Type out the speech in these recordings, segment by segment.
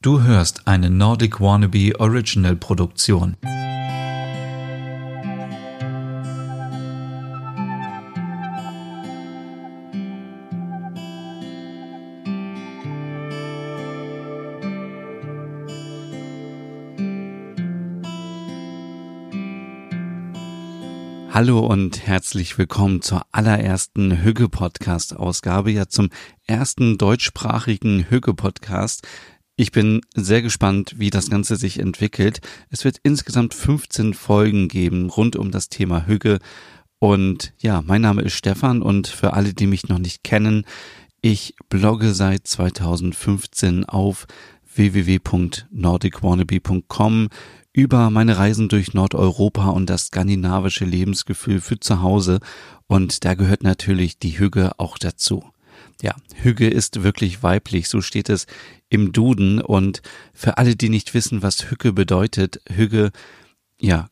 Du hörst eine Nordic Wannabe Original Produktion. Hallo und herzlich willkommen zur allerersten Hügge Podcast Ausgabe, ja zum ersten deutschsprachigen Hügge Podcast. Ich bin sehr gespannt, wie das Ganze sich entwickelt. Es wird insgesamt 15 Folgen geben rund um das Thema Hüge. Und ja, mein Name ist Stefan und für alle, die mich noch nicht kennen, ich blogge seit 2015 auf www.nordicwannabe.com über meine Reisen durch Nordeuropa und das skandinavische Lebensgefühl für zu Hause. Und da gehört natürlich die Hüge auch dazu. Ja, Hüge ist wirklich weiblich, so steht es im Duden. Und für alle, die nicht wissen, was Hüge bedeutet, Hüge, ja,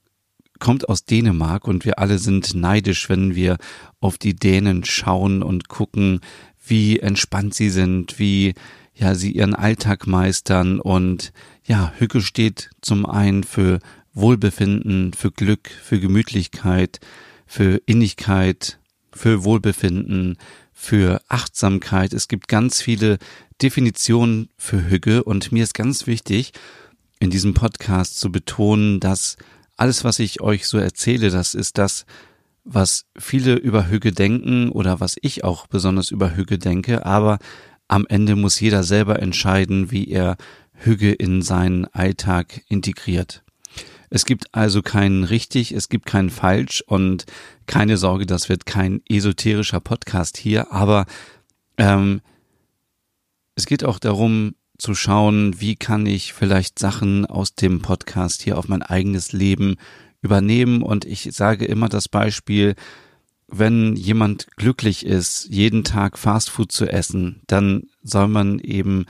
kommt aus Dänemark. Und wir alle sind neidisch, wenn wir auf die Dänen schauen und gucken, wie entspannt sie sind, wie ja sie ihren Alltag meistern. Und ja, Hüge steht zum einen für Wohlbefinden, für Glück, für Gemütlichkeit, für Innigkeit, für Wohlbefinden, für Achtsamkeit. Es gibt ganz viele Definitionen für Hüge und mir ist ganz wichtig, in diesem Podcast zu betonen, dass alles, was ich euch so erzähle, das ist das, was viele über Hüge denken oder was ich auch besonders über Hüge denke, aber am Ende muss jeder selber entscheiden, wie er Hüge in seinen Alltag integriert. Es gibt also keinen richtig, es gibt keinen falsch und keine Sorge, das wird kein esoterischer Podcast hier, aber ähm, es geht auch darum zu schauen, wie kann ich vielleicht Sachen aus dem Podcast hier auf mein eigenes Leben übernehmen. Und ich sage immer das Beispiel, wenn jemand glücklich ist, jeden Tag Fastfood zu essen, dann soll man eben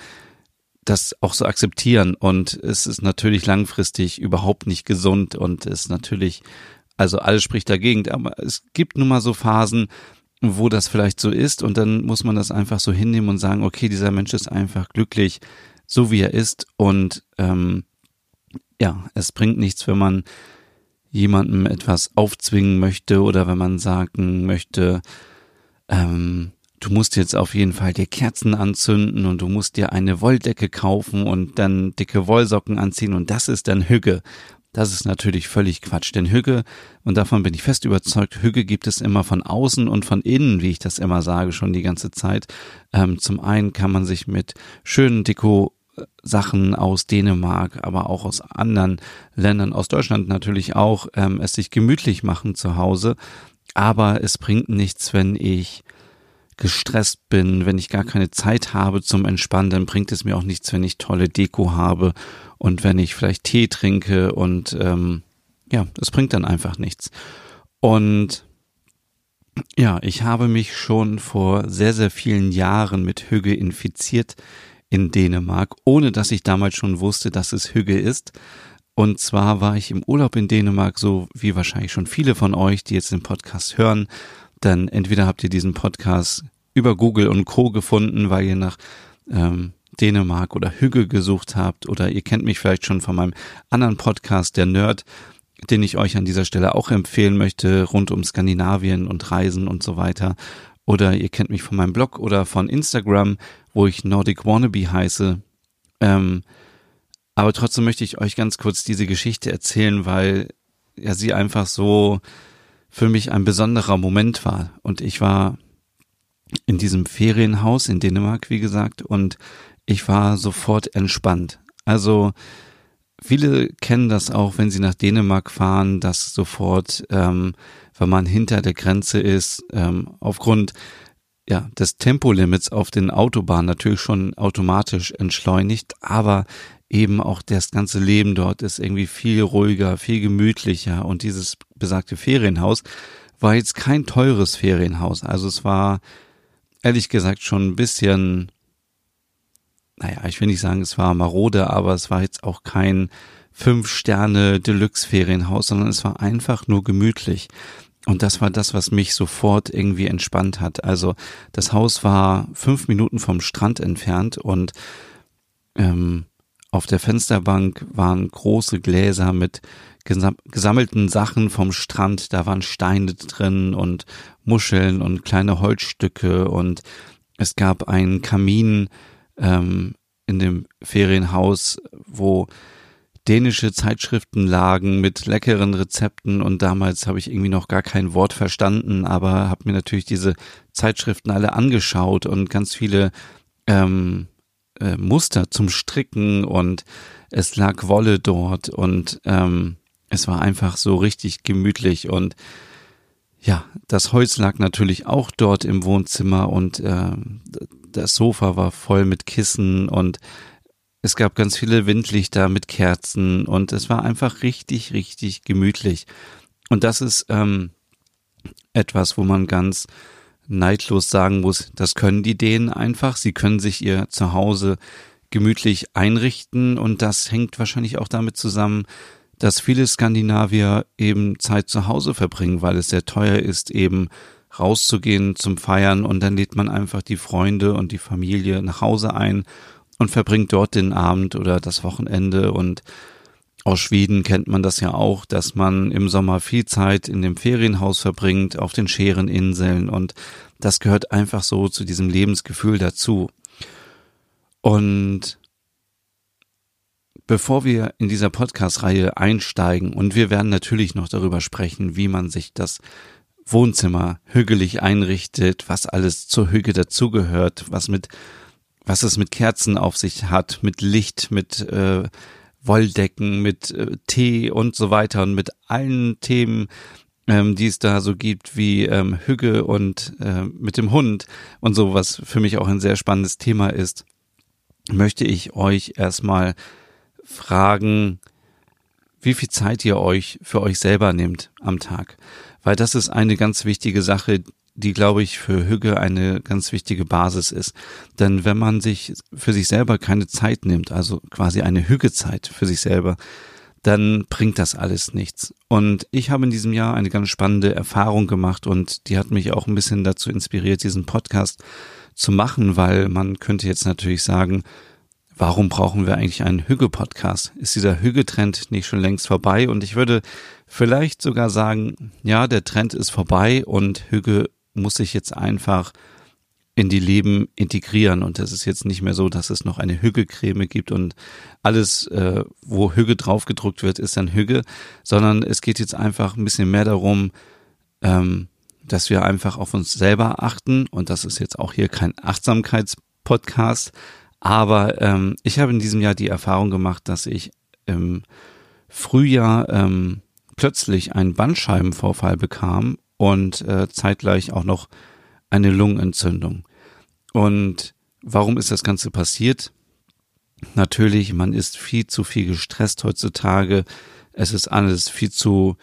das auch so akzeptieren. Und es ist natürlich langfristig überhaupt nicht gesund und ist natürlich, also alles spricht dagegen. Aber es gibt nun mal so Phasen, wo das vielleicht so ist und dann muss man das einfach so hinnehmen und sagen, okay, dieser Mensch ist einfach glücklich, so wie er ist und ähm, ja, es bringt nichts, wenn man jemandem etwas aufzwingen möchte oder wenn man sagen möchte, ähm, du musst jetzt auf jeden Fall dir Kerzen anzünden und du musst dir eine Wolldecke kaufen und dann dicke Wollsocken anziehen und das ist dann Hügge. Das ist natürlich völlig Quatsch, denn Hügge, und davon bin ich fest überzeugt, Hügge gibt es immer von außen und von innen, wie ich das immer sage, schon die ganze Zeit. Ähm, zum einen kann man sich mit schönen Deko Sachen aus Dänemark, aber auch aus anderen Ländern, aus Deutschland natürlich auch, ähm, es sich gemütlich machen zu Hause. Aber es bringt nichts, wenn ich gestresst bin, wenn ich gar keine Zeit habe zum Entspannen, dann bringt es mir auch nichts, wenn ich tolle Deko habe und wenn ich vielleicht Tee trinke und ähm, ja, das bringt dann einfach nichts. Und ja, ich habe mich schon vor sehr, sehr vielen Jahren mit Hüge infiziert in Dänemark, ohne dass ich damals schon wusste, dass es Hüge ist. Und zwar war ich im Urlaub in Dänemark, so wie wahrscheinlich schon viele von euch, die jetzt den Podcast hören, dann entweder habt ihr diesen Podcast über Google und Co gefunden, weil ihr nach ähm, Dänemark oder Hügge gesucht habt oder ihr kennt mich vielleicht schon von meinem anderen Podcast, der Nerd, den ich euch an dieser Stelle auch empfehlen möchte, rund um Skandinavien und Reisen und so weiter. Oder ihr kennt mich von meinem Blog oder von Instagram, wo ich Nordic Wannabe heiße. Ähm, aber trotzdem möchte ich euch ganz kurz diese Geschichte erzählen, weil ja sie einfach so für mich ein besonderer Moment war. Und ich war in diesem Ferienhaus in Dänemark, wie gesagt, und ich war sofort entspannt. Also viele kennen das auch, wenn sie nach Dänemark fahren, dass sofort, ähm, wenn man hinter der Grenze ist, ähm, aufgrund ja, des Tempolimits auf den Autobahnen natürlich schon automatisch entschleunigt, aber eben auch das ganze Leben dort ist irgendwie viel ruhiger, viel gemütlicher und dieses besagte Ferienhaus war jetzt kein teures Ferienhaus. Also es war ehrlich gesagt schon ein bisschen, naja, ich will nicht sagen, es war marode, aber es war jetzt auch kein Fünf-Sterne-Deluxe-Ferienhaus, sondern es war einfach nur gemütlich. Und das war das, was mich sofort irgendwie entspannt hat. Also das Haus war fünf Minuten vom Strand entfernt und ähm, auf der Fensterbank waren große Gläser mit gesammelten Sachen vom Strand. Da waren Steine drin und Muscheln und kleine Holzstücke und es gab einen Kamin ähm, in dem Ferienhaus, wo dänische Zeitschriften lagen mit leckeren Rezepten und damals habe ich irgendwie noch gar kein Wort verstanden, aber habe mir natürlich diese Zeitschriften alle angeschaut und ganz viele ähm, äh, Muster zum Stricken und es lag Wolle dort und ähm, es war einfach so richtig gemütlich und ja, das Holz lag natürlich auch dort im Wohnzimmer und äh, das Sofa war voll mit Kissen und es gab ganz viele Windlichter mit Kerzen und es war einfach richtig, richtig gemütlich. Und das ist ähm, etwas, wo man ganz neidlos sagen muss, das können die Dänen einfach. Sie können sich ihr Zuhause gemütlich einrichten und das hängt wahrscheinlich auch damit zusammen, dass viele Skandinavier eben Zeit zu Hause verbringen, weil es sehr teuer ist, eben rauszugehen zum Feiern und dann lädt man einfach die Freunde und die Familie nach Hause ein und verbringt dort den Abend oder das Wochenende und aus Schweden kennt man das ja auch, dass man im Sommer viel Zeit in dem Ferienhaus verbringt, auf den Schereninseln und das gehört einfach so zu diesem Lebensgefühl dazu. Und bevor wir in dieser Podcast-Reihe einsteigen und wir werden natürlich noch darüber sprechen, wie man sich das Wohnzimmer hügelig einrichtet, was alles zur Hüge dazugehört, was mit was es mit Kerzen auf sich hat, mit Licht, mit äh, Wolldecken, mit äh, Tee und so weiter und mit allen Themen, ähm, die es da so gibt, wie ähm, Hüge und äh, mit dem Hund und so, was für mich auch ein sehr spannendes Thema ist, möchte ich euch erstmal fragen, wie viel Zeit ihr euch für euch selber nehmt am Tag. Weil das ist eine ganz wichtige Sache, die, glaube ich, für Hüge eine ganz wichtige Basis ist. Denn wenn man sich für sich selber keine Zeit nimmt, also quasi eine Hügezeit für sich selber, dann bringt das alles nichts. Und ich habe in diesem Jahr eine ganz spannende Erfahrung gemacht und die hat mich auch ein bisschen dazu inspiriert, diesen Podcast zu machen, weil man könnte jetzt natürlich sagen, warum brauchen wir eigentlich einen Hüge-Podcast? Ist dieser Hüge-Trend nicht schon längst vorbei? Und ich würde vielleicht sogar sagen, ja, der Trend ist vorbei und Hüge muss sich jetzt einfach in die Leben integrieren. Und es ist jetzt nicht mehr so, dass es noch eine Hügge-Creme gibt und alles, äh, wo Hügge draufgedruckt wird, ist dann Hügge, sondern es geht jetzt einfach ein bisschen mehr darum, ähm, dass wir einfach auf uns selber achten. Und das ist jetzt auch hier kein Achtsamkeitspodcast. Aber ähm, ich habe in diesem Jahr die Erfahrung gemacht, dass ich im Frühjahr ähm, plötzlich einen Bandscheibenvorfall bekam und äh, zeitgleich auch noch eine Lungenentzündung. Und warum ist das Ganze passiert? Natürlich, man ist viel zu viel gestresst heutzutage. Es ist alles viel zu,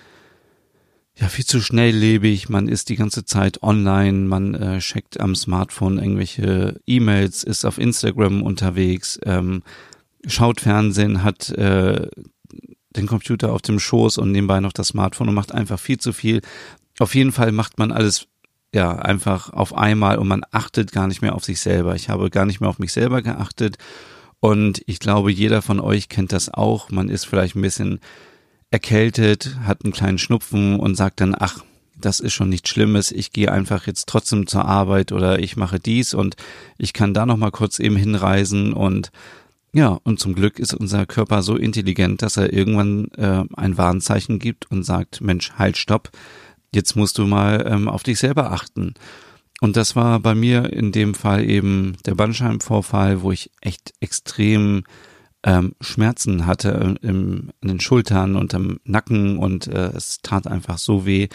ja, viel zu schnelllebig. Man ist die ganze Zeit online. Man äh, checkt am Smartphone irgendwelche E-Mails, ist auf Instagram unterwegs, ähm, schaut Fernsehen, hat äh, den Computer auf dem Schoß und nebenbei noch das Smartphone und macht einfach viel zu viel, auf jeden Fall macht man alles ja einfach auf einmal und man achtet gar nicht mehr auf sich selber. Ich habe gar nicht mehr auf mich selber geachtet und ich glaube, jeder von euch kennt das auch. Man ist vielleicht ein bisschen erkältet, hat einen kleinen Schnupfen und sagt dann, ach, das ist schon nichts Schlimmes, ich gehe einfach jetzt trotzdem zur Arbeit oder ich mache dies und ich kann da noch mal kurz eben hinreisen und ja, und zum Glück ist unser Körper so intelligent, dass er irgendwann äh, ein Warnzeichen gibt und sagt, Mensch, halt, stopp, jetzt musst du mal ähm, auf dich selber achten. Und das war bei mir in dem Fall eben der Bandscheibenvorfall, wo ich echt extrem ähm, Schmerzen hatte im, in den Schultern und im Nacken und äh, es tat einfach so weh.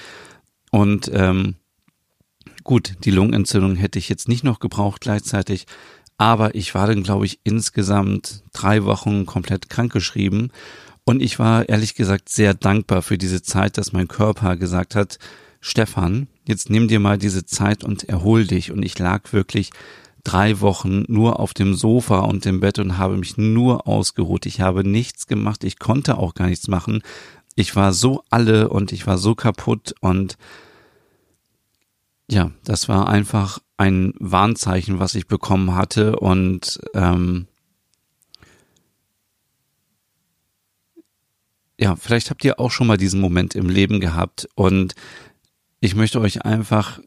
Und ähm, gut, die Lungenentzündung hätte ich jetzt nicht noch gebraucht gleichzeitig, aber ich war dann, glaube ich, insgesamt drei Wochen komplett krankgeschrieben und ich war ehrlich gesagt sehr dankbar für diese Zeit, dass mein Körper gesagt hat, Stefan, jetzt nimm dir mal diese Zeit und erhol dich. Und ich lag wirklich drei Wochen nur auf dem Sofa und im Bett und habe mich nur ausgeruht. Ich habe nichts gemacht. Ich konnte auch gar nichts machen. Ich war so alle und ich war so kaputt und ja, das war einfach ein Warnzeichen, was ich bekommen hatte und ähm, ja, vielleicht habt ihr auch schon mal diesen Moment im Leben gehabt und ich möchte euch einfach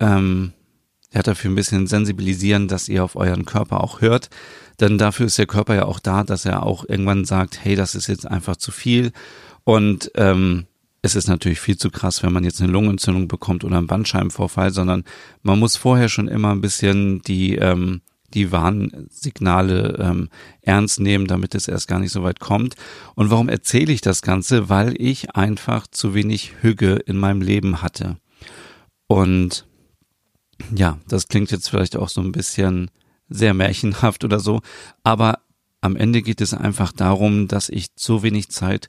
ähm, ja, dafür ein bisschen sensibilisieren, dass ihr auf euren Körper auch hört. Denn dafür ist der Körper ja auch da, dass er auch irgendwann sagt, hey, das ist jetzt einfach zu viel. Und ähm, es ist natürlich viel zu krass, wenn man jetzt eine Lungenentzündung bekommt oder einen Bandscheibenvorfall, sondern man muss vorher schon immer ein bisschen die, ähm, die Warnsignale ähm, ernst nehmen, damit es erst gar nicht so weit kommt. Und warum erzähle ich das Ganze? Weil ich einfach zu wenig Hüge in meinem Leben hatte. Und ja, das klingt jetzt vielleicht auch so ein bisschen sehr märchenhaft oder so, aber am Ende geht es einfach darum, dass ich zu wenig Zeit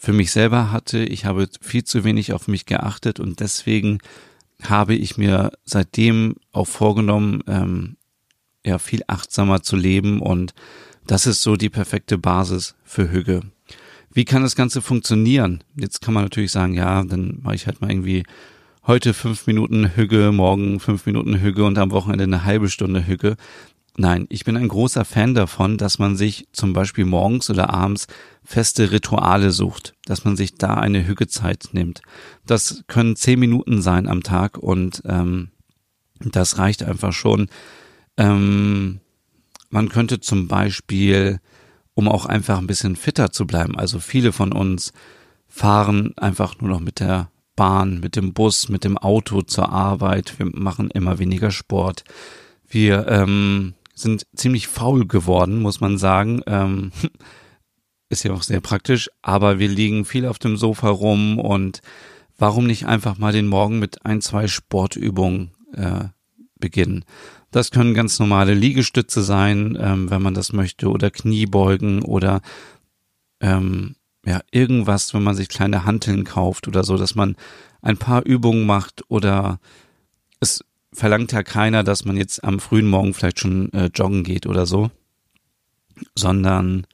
für mich selber hatte. Ich habe viel zu wenig auf mich geachtet und deswegen habe ich mir seitdem auch vorgenommen, ähm, ja, viel achtsamer zu leben und das ist so die perfekte Basis für Hüge. Wie kann das Ganze funktionieren? Jetzt kann man natürlich sagen, ja, dann mache ich halt mal irgendwie heute fünf Minuten Hüge, morgen fünf Minuten Hüge und am Wochenende eine halbe Stunde Hüge. Nein, ich bin ein großer Fan davon, dass man sich zum Beispiel morgens oder abends feste Rituale sucht, dass man sich da eine Hügezeit nimmt. Das können zehn Minuten sein am Tag und ähm, das reicht einfach schon. Ähm, man könnte zum Beispiel, um auch einfach ein bisschen fitter zu bleiben, also viele von uns fahren einfach nur noch mit der Bahn, mit dem Bus, mit dem Auto zur Arbeit. Wir machen immer weniger Sport. Wir ähm, sind ziemlich faul geworden, muss man sagen. Ähm, ist ja auch sehr praktisch, aber wir liegen viel auf dem Sofa rum und warum nicht einfach mal den Morgen mit ein, zwei Sportübungen äh, beginnen? Das können ganz normale Liegestütze sein, ähm, wenn man das möchte, oder Kniebeugen oder ähm, ja, irgendwas, wenn man sich kleine Hanteln kauft oder so, dass man ein paar Übungen macht oder es verlangt ja keiner, dass man jetzt am frühen Morgen vielleicht schon äh, joggen geht oder so, sondern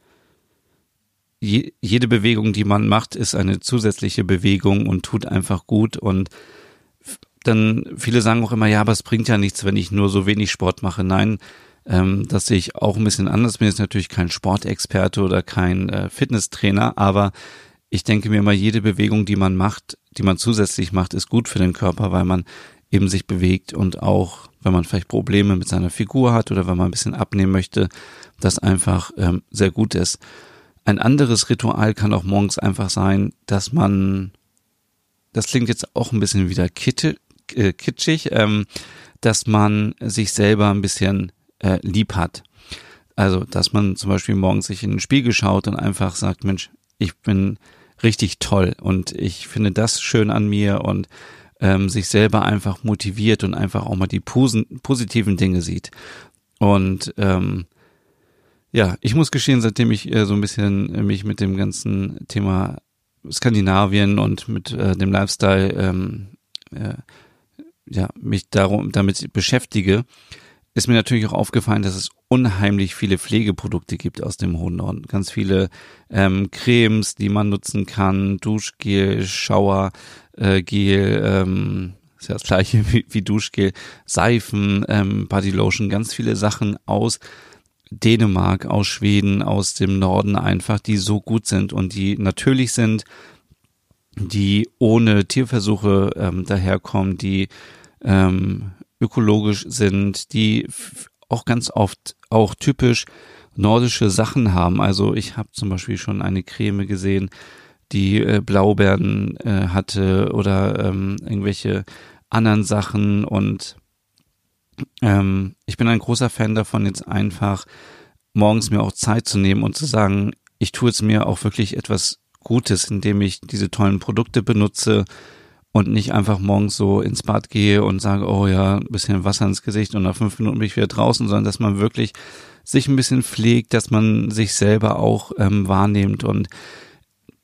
je, jede Bewegung, die man macht, ist eine zusätzliche Bewegung und tut einfach gut und dann viele sagen auch immer, ja, aber es bringt ja nichts, wenn ich nur so wenig Sport mache. Nein, ähm, das sehe ich auch ein bisschen anders. Bin jetzt natürlich kein Sportexperte oder kein äh, Fitnesstrainer, aber ich denke mir immer, jede Bewegung, die man macht, die man zusätzlich macht, ist gut für den Körper, weil man eben sich bewegt und auch, wenn man vielleicht Probleme mit seiner Figur hat oder wenn man ein bisschen abnehmen möchte, das einfach ähm, sehr gut ist. Ein anderes Ritual kann auch morgens einfach sein, dass man, das klingt jetzt auch ein bisschen wieder kitte, äh, kitschig, ähm, dass man sich selber ein bisschen äh, lieb hat. Also, dass man zum Beispiel morgens sich in den Spiegel schaut und einfach sagt, Mensch, ich bin richtig toll und ich finde das schön an mir und ähm, sich selber einfach motiviert und einfach auch mal die positiven Dinge sieht. Und ähm, ja, ich muss gestehen, seitdem ich äh, so ein bisschen äh, mich mit dem ganzen Thema Skandinavien und mit äh, dem Lifestyle ähm, äh, ja mich darum damit beschäftige, ist mir natürlich auch aufgefallen, dass es unheimlich viele Pflegeprodukte gibt aus dem hohen Norden. Ganz viele ähm, Cremes, die man nutzen kann, Duschgel, Showergel, äh, ähm, ist ja das gleiche wie, wie Duschgel, Seifen, ähm, Bodylotion, ganz viele Sachen aus Dänemark, aus Schweden, aus dem Norden einfach, die so gut sind und die natürlich sind, die ohne Tierversuche ähm, daherkommen, die ähm, ökologisch sind, die auch ganz oft auch typisch nordische Sachen haben. Also ich habe zum Beispiel schon eine Creme gesehen, die äh, Blaubeeren äh, hatte oder ähm, irgendwelche anderen Sachen und ähm, ich bin ein großer Fan davon, jetzt einfach morgens mir auch Zeit zu nehmen und zu sagen, ich tue jetzt mir auch wirklich etwas Gutes, indem ich diese tollen Produkte benutze, und nicht einfach morgens so ins Bad gehe und sage, oh ja, ein bisschen Wasser ins Gesicht und nach fünf Minuten bin ich wieder draußen, sondern dass man wirklich sich ein bisschen pflegt, dass man sich selber auch ähm, wahrnimmt und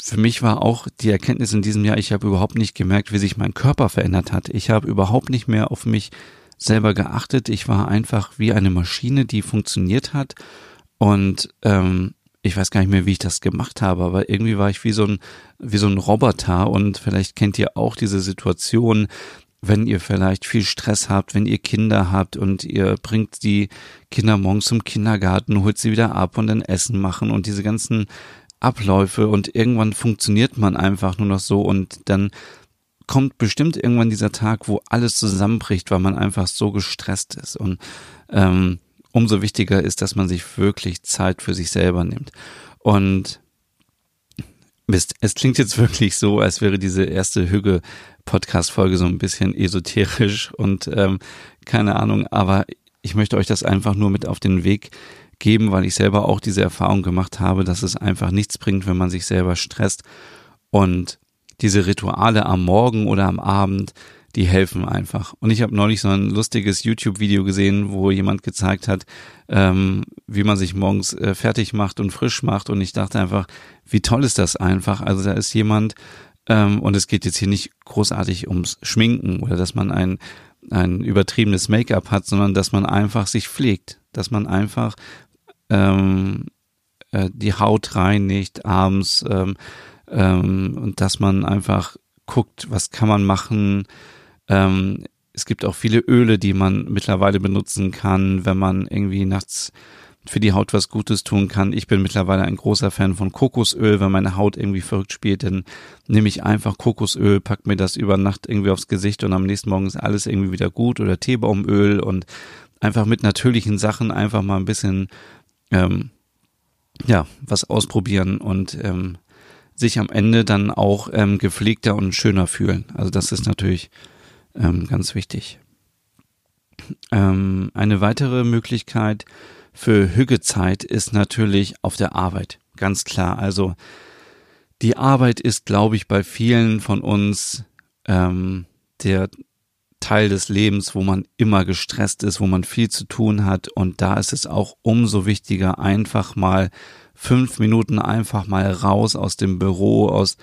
für mich war auch die Erkenntnis in diesem Jahr, ich habe überhaupt nicht gemerkt, wie sich mein Körper verändert hat. Ich habe überhaupt nicht mehr auf mich selber geachtet. Ich war einfach wie eine Maschine, die funktioniert hat. Und ähm, ich weiß gar nicht mehr, wie ich das gemacht habe, aber irgendwie war ich wie so ein, wie so ein Roboter und vielleicht kennt ihr auch diese Situation, wenn ihr vielleicht viel Stress habt, wenn ihr Kinder habt und ihr bringt die Kinder morgens zum Kindergarten, holt sie wieder ab und dann Essen machen und diese ganzen Abläufe und irgendwann funktioniert man einfach nur noch so und dann kommt bestimmt irgendwann dieser Tag, wo alles zusammenbricht, weil man einfach so gestresst ist und ähm, umso wichtiger ist, dass man sich wirklich Zeit für sich selber nimmt und Mist, es klingt jetzt wirklich so, als wäre diese erste Hüge-Podcast-Folge so ein bisschen esoterisch und ähm, keine Ahnung, aber ich möchte euch das einfach nur mit auf den Weg geben, weil ich selber auch diese Erfahrung gemacht habe, dass es einfach nichts bringt, wenn man sich selber stresst. Und diese Rituale am Morgen oder am Abend, die helfen einfach. Und ich habe neulich so ein lustiges YouTube-Video gesehen, wo jemand gezeigt hat, ähm, wie man sich morgens äh, fertig macht und frisch macht. Und ich dachte einfach, wie toll ist das einfach? Also da ist jemand, ähm, und es geht jetzt hier nicht großartig ums Schminken oder dass man ein, ein übertriebenes Make-up hat, sondern dass man einfach sich pflegt, dass man einfach ähm, äh, die Haut reinigt abends ähm, ähm, und dass man einfach guckt, was kann man machen. Ähm, es gibt auch viele Öle, die man mittlerweile benutzen kann, wenn man irgendwie nachts für die Haut was Gutes tun kann. Ich bin mittlerweile ein großer Fan von Kokosöl. Wenn meine Haut irgendwie verrückt spielt, dann nehme ich einfach Kokosöl, pack mir das über Nacht irgendwie aufs Gesicht und am nächsten Morgen ist alles irgendwie wieder gut oder Teebaumöl und einfach mit natürlichen Sachen einfach mal ein bisschen ähm, ja, was ausprobieren und ähm, sich am Ende dann auch ähm, gepflegter und schöner fühlen. Also das ist natürlich ähm, ganz wichtig. Ähm, eine weitere Möglichkeit für Hügezeit ist natürlich auf der Arbeit. Ganz klar. Also die Arbeit ist, glaube ich, bei vielen von uns ähm, der Teil des Lebens, wo man immer gestresst ist, wo man viel zu tun hat. Und da ist es auch umso wichtiger, einfach mal fünf Minuten einfach mal raus aus dem Büro, aus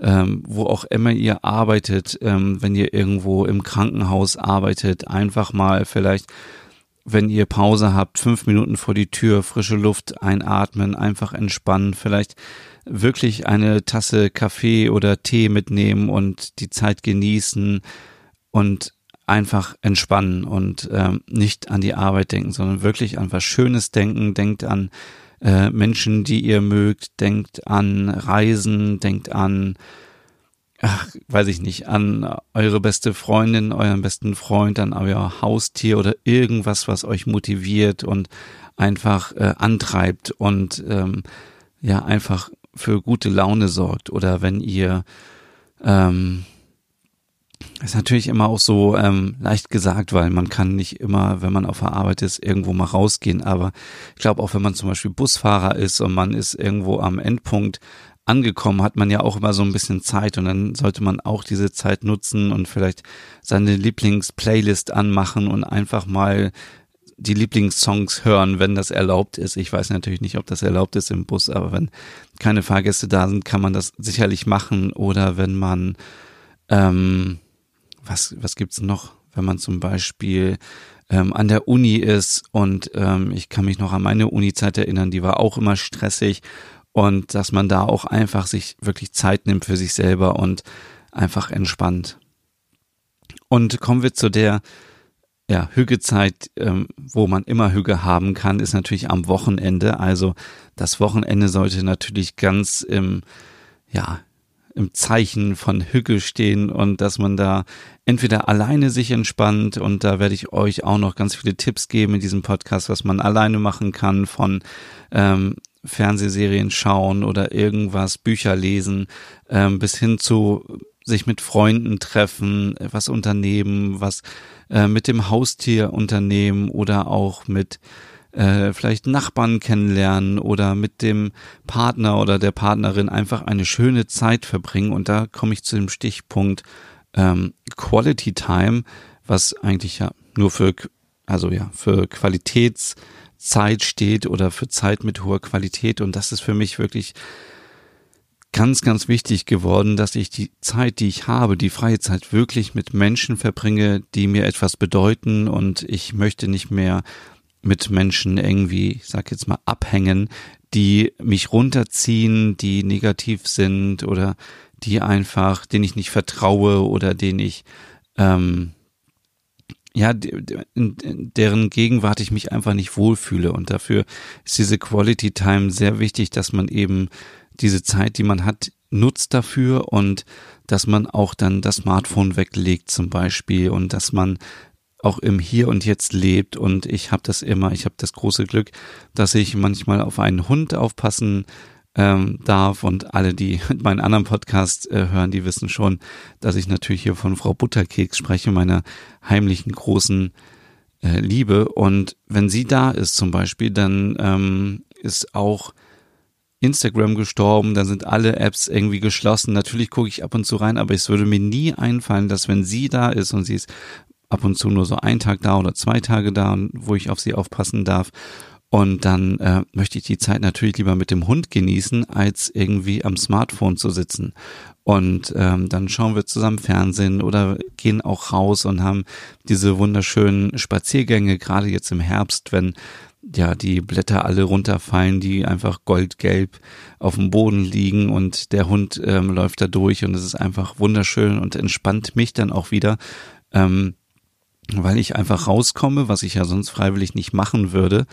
ähm, wo auch immer ihr arbeitet, ähm, wenn ihr irgendwo im Krankenhaus arbeitet, einfach mal vielleicht, wenn ihr Pause habt, fünf Minuten vor die Tür, frische Luft einatmen, einfach entspannen, vielleicht wirklich eine Tasse Kaffee oder Tee mitnehmen und die Zeit genießen und einfach entspannen und ähm, nicht an die Arbeit denken, sondern wirklich an was Schönes denken. Denkt an äh, Menschen, die ihr mögt. Denkt an Reisen. Denkt an, ach, weiß ich nicht, an eure beste Freundin, euren besten Freund, an euer Haustier oder irgendwas, was euch motiviert und einfach äh, antreibt und ähm, ja einfach für gute Laune sorgt. Oder wenn ihr ähm, ist natürlich immer auch so ähm, leicht gesagt, weil man kann nicht immer, wenn man auf der Arbeit ist, irgendwo mal rausgehen. Aber ich glaube auch, wenn man zum Beispiel Busfahrer ist und man ist irgendwo am Endpunkt angekommen, hat man ja auch immer so ein bisschen Zeit und dann sollte man auch diese Zeit nutzen und vielleicht seine Lieblingsplaylist anmachen und einfach mal die Lieblingssongs hören, wenn das erlaubt ist. Ich weiß natürlich nicht, ob das erlaubt ist im Bus, aber wenn keine Fahrgäste da sind, kann man das sicherlich machen. Oder wenn man ähm, was, was gibt's noch, wenn man zum Beispiel ähm, an der Uni ist und ähm, ich kann mich noch an meine Uni-Zeit erinnern, die war auch immer stressig und dass man da auch einfach sich wirklich Zeit nimmt für sich selber und einfach entspannt. Und kommen wir zu der ja, Hügezeit, ähm, wo man immer Hüge haben kann, ist natürlich am Wochenende. Also das Wochenende sollte natürlich ganz im, ja, im Zeichen von Hücke stehen und dass man da entweder alleine sich entspannt. Und da werde ich euch auch noch ganz viele Tipps geben in diesem Podcast, was man alleine machen kann von ähm, Fernsehserien schauen oder irgendwas, Bücher lesen, ähm, bis hin zu sich mit Freunden treffen, was unternehmen, was äh, mit dem Haustier unternehmen oder auch mit äh, vielleicht Nachbarn kennenlernen oder mit dem Partner oder der Partnerin einfach eine schöne Zeit verbringen. Und da komme ich zu dem Stichpunkt ähm, Quality Time, was eigentlich ja nur für, also ja, für Qualitätszeit steht oder für Zeit mit hoher Qualität. Und das ist für mich wirklich ganz, ganz wichtig geworden, dass ich die Zeit, die ich habe, die freie Zeit wirklich mit Menschen verbringe, die mir etwas bedeuten und ich möchte nicht mehr mit Menschen irgendwie, ich sag jetzt mal, abhängen, die mich runterziehen, die negativ sind oder die einfach, denen ich nicht vertraue oder denen ich ähm, ja, in deren Gegenwart ich mich einfach nicht wohlfühle. Und dafür ist diese Quality Time sehr wichtig, dass man eben diese Zeit, die man hat, nutzt dafür und dass man auch dann das Smartphone weglegt zum Beispiel und dass man auch im Hier und Jetzt lebt und ich habe das immer, ich habe das große Glück, dass ich manchmal auf einen Hund aufpassen ähm, darf und alle, die meinen anderen Podcast äh, hören, die wissen schon, dass ich natürlich hier von Frau Butterkeks spreche, meiner heimlichen großen äh, Liebe und wenn sie da ist zum Beispiel, dann ähm, ist auch Instagram gestorben, dann sind alle Apps irgendwie geschlossen. Natürlich gucke ich ab und zu rein, aber es würde mir nie einfallen, dass wenn sie da ist und sie ist ab und zu nur so einen Tag da oder zwei Tage da, wo ich auf sie aufpassen darf. Und dann äh, möchte ich die Zeit natürlich lieber mit dem Hund genießen, als irgendwie am Smartphone zu sitzen. Und ähm, dann schauen wir zusammen Fernsehen oder gehen auch raus und haben diese wunderschönen Spaziergänge, gerade jetzt im Herbst, wenn ja, die Blätter alle runterfallen, die einfach goldgelb auf dem Boden liegen und der Hund ähm, läuft da durch und es ist einfach wunderschön und entspannt mich dann auch wieder, ähm, weil ich einfach rauskomme, was ich ja sonst freiwillig nicht machen würde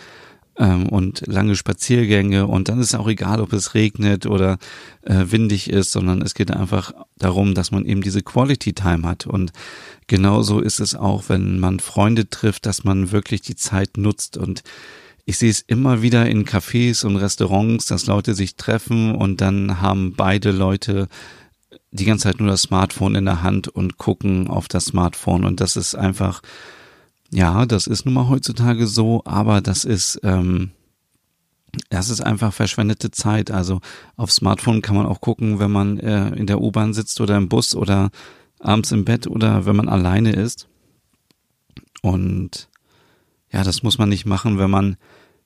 ähm, und lange Spaziergänge und dann ist auch egal, ob es regnet oder äh, windig ist, sondern es geht einfach darum, dass man eben diese Quality Time hat. Und genauso ist es auch, wenn man Freunde trifft, dass man wirklich die Zeit nutzt. Und ich sehe es immer wieder in Cafés und Restaurants, dass Leute sich treffen und dann haben beide Leute die ganze Zeit nur das Smartphone in der Hand und gucken auf das Smartphone und das ist einfach ja, das ist nun mal heutzutage so, aber das ist, ähm, das ist einfach verschwendete Zeit. Also auf Smartphone kann man auch gucken, wenn man äh, in der U-Bahn sitzt oder im Bus oder abends im Bett oder wenn man alleine ist. Und ja, das muss man nicht machen, wenn man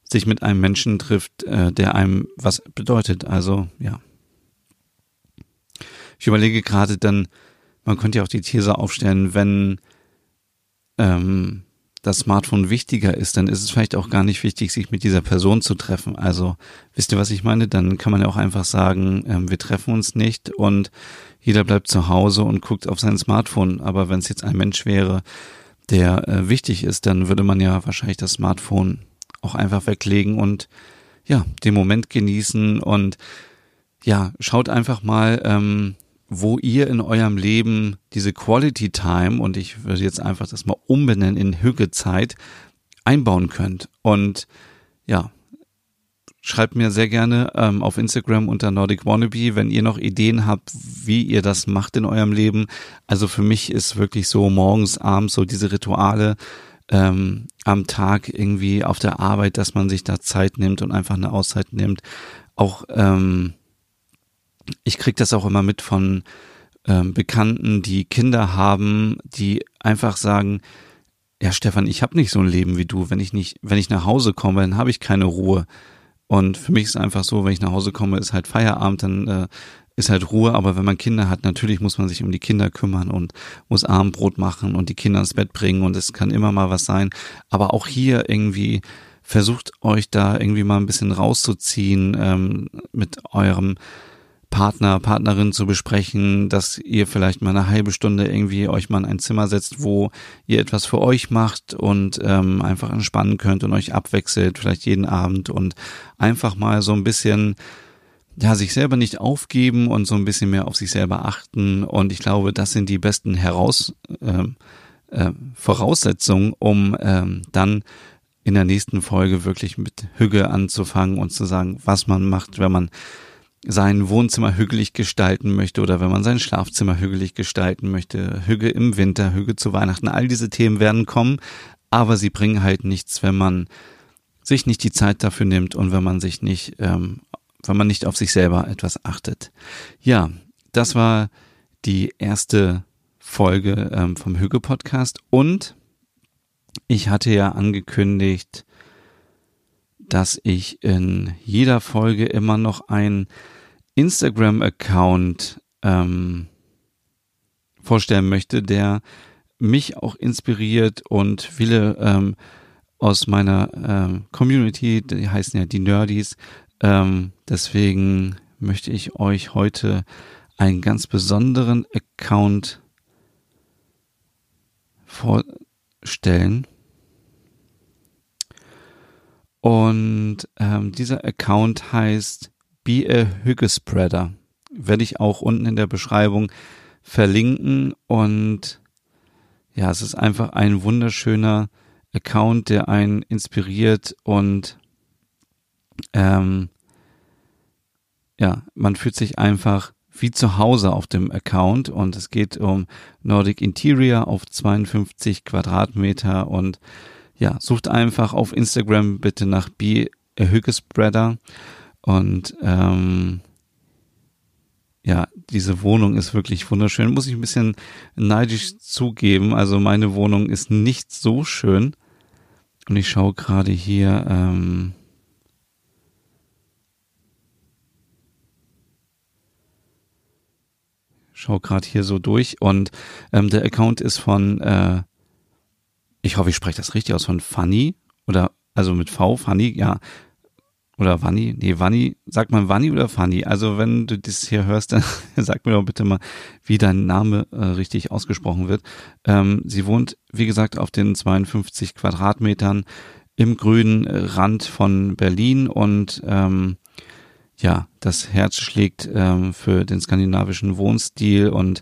sich mit einem Menschen trifft, äh, der einem was bedeutet. Also ja. Ich überlege gerade dann, man könnte ja auch die These aufstellen, wenn ähm, das Smartphone wichtiger ist, dann ist es vielleicht auch gar nicht wichtig, sich mit dieser Person zu treffen. Also wisst ihr, was ich meine? Dann kann man ja auch einfach sagen, ähm, wir treffen uns nicht und jeder bleibt zu Hause und guckt auf sein Smartphone. Aber wenn es jetzt ein Mensch wäre, der äh, wichtig ist, dann würde man ja wahrscheinlich das Smartphone auch einfach weglegen und ja, den Moment genießen und ja, schaut einfach mal, ähm, wo ihr in eurem Leben diese Quality Time und ich würde jetzt einfach das mal umbenennen in Hügezeit einbauen könnt. Und ja, schreibt mir sehr gerne ähm, auf Instagram unter Nordic Wannabe, wenn ihr noch Ideen habt, wie ihr das macht in eurem Leben. Also für mich ist wirklich so morgens, abends so diese Rituale ähm, am Tag irgendwie auf der Arbeit, dass man sich da Zeit nimmt und einfach eine Auszeit nimmt. Auch ähm, ich krieg das auch immer mit von ähm, Bekannten, die Kinder haben, die einfach sagen, ja Stefan, ich habe nicht so ein Leben wie du. Wenn ich nicht, wenn ich nach Hause komme, dann habe ich keine Ruhe. Und für mich ist einfach so, wenn ich nach Hause komme, ist halt Feierabend, dann äh, ist halt Ruhe. Aber wenn man Kinder hat, natürlich muss man sich um die Kinder kümmern und muss Abendbrot machen und die Kinder ins Bett bringen und es kann immer mal was sein. Aber auch hier irgendwie versucht euch da irgendwie mal ein bisschen rauszuziehen ähm, mit eurem Partner, Partnerin zu besprechen, dass ihr vielleicht mal eine halbe Stunde irgendwie euch mal in ein Zimmer setzt, wo ihr etwas für euch macht und ähm, einfach entspannen könnt und euch abwechselt, vielleicht jeden Abend und einfach mal so ein bisschen ja, sich selber nicht aufgeben und so ein bisschen mehr auf sich selber achten. Und ich glaube, das sind die besten Heraus, äh, äh, Voraussetzungen, um ähm, dann in der nächsten Folge wirklich mit Hüge anzufangen und zu sagen, was man macht, wenn man sein Wohnzimmer hügelig gestalten möchte oder wenn man sein Schlafzimmer hügelig gestalten möchte, Hüge im Winter, Hüge zu Weihnachten, all diese Themen werden kommen, aber sie bringen halt nichts, wenn man sich nicht die Zeit dafür nimmt und wenn man sich nicht, ähm, wenn man nicht auf sich selber etwas achtet. Ja, das war die erste Folge ähm, vom Hüge Podcast und ich hatte ja angekündigt, dass ich in jeder Folge immer noch ein Instagram-Account ähm, vorstellen möchte, der mich auch inspiriert und viele ähm, aus meiner ähm, Community, die heißen ja die Nerdies, ähm, deswegen möchte ich euch heute einen ganz besonderen Account vorstellen. Und ähm, dieser Account heißt Be a Hüggespreader. Werde ich auch unten in der Beschreibung verlinken und ja, es ist einfach ein wunderschöner Account, der einen inspiriert und ähm, ja, man fühlt sich einfach wie zu Hause auf dem Account und es geht um Nordic Interior auf 52 Quadratmeter und ja, sucht einfach auf Instagram bitte nach Be a Hüggespreader und ähm, ja, diese Wohnung ist wirklich wunderschön. Muss ich ein bisschen neidisch zugeben. Also meine Wohnung ist nicht so schön. Und ich schaue gerade hier, ähm, schaue gerade hier so durch und ähm, der Account ist von, äh, ich hoffe, ich spreche das richtig aus, von Funny oder also mit V, Funny, ja, oder Wanni, nee, Wanni, sagt man Wanni oder Fanny? Also wenn du das hier hörst, dann sag mir doch bitte mal, wie dein Name äh, richtig ausgesprochen wird. Ähm, sie wohnt, wie gesagt, auf den 52 Quadratmetern im grünen Rand von Berlin und ähm, ja, das Herz schlägt ähm, für den skandinavischen Wohnstil und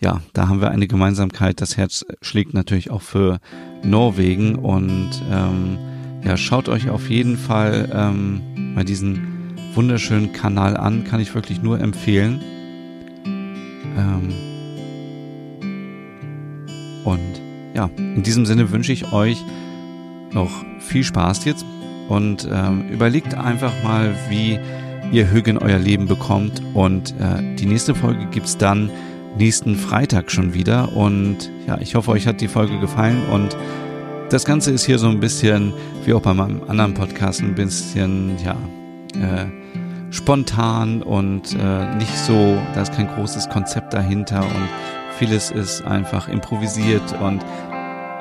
ja, da haben wir eine Gemeinsamkeit. Das Herz schlägt natürlich auch für Norwegen und ähm, ja, schaut euch auf jeden Fall ähm, mal diesen wunderschönen Kanal an, kann ich wirklich nur empfehlen. Ähm und ja, in diesem Sinne wünsche ich euch noch viel Spaß jetzt und ähm, überlegt einfach mal, wie ihr Hüge in euer Leben bekommt. Und äh, die nächste Folge gibt's dann nächsten Freitag schon wieder. Und ja, ich hoffe, euch hat die Folge gefallen und das Ganze ist hier so ein bisschen, wie auch bei meinem anderen Podcast, ein bisschen, ja, äh, spontan und äh, nicht so, da ist kein großes Konzept dahinter und vieles ist einfach improvisiert und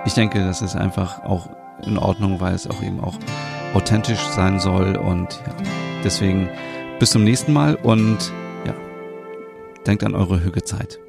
ich denke, das ist einfach auch in Ordnung, weil es auch eben auch authentisch sein soll und ja, deswegen bis zum nächsten Mal und ja, denkt an eure Hügezeit.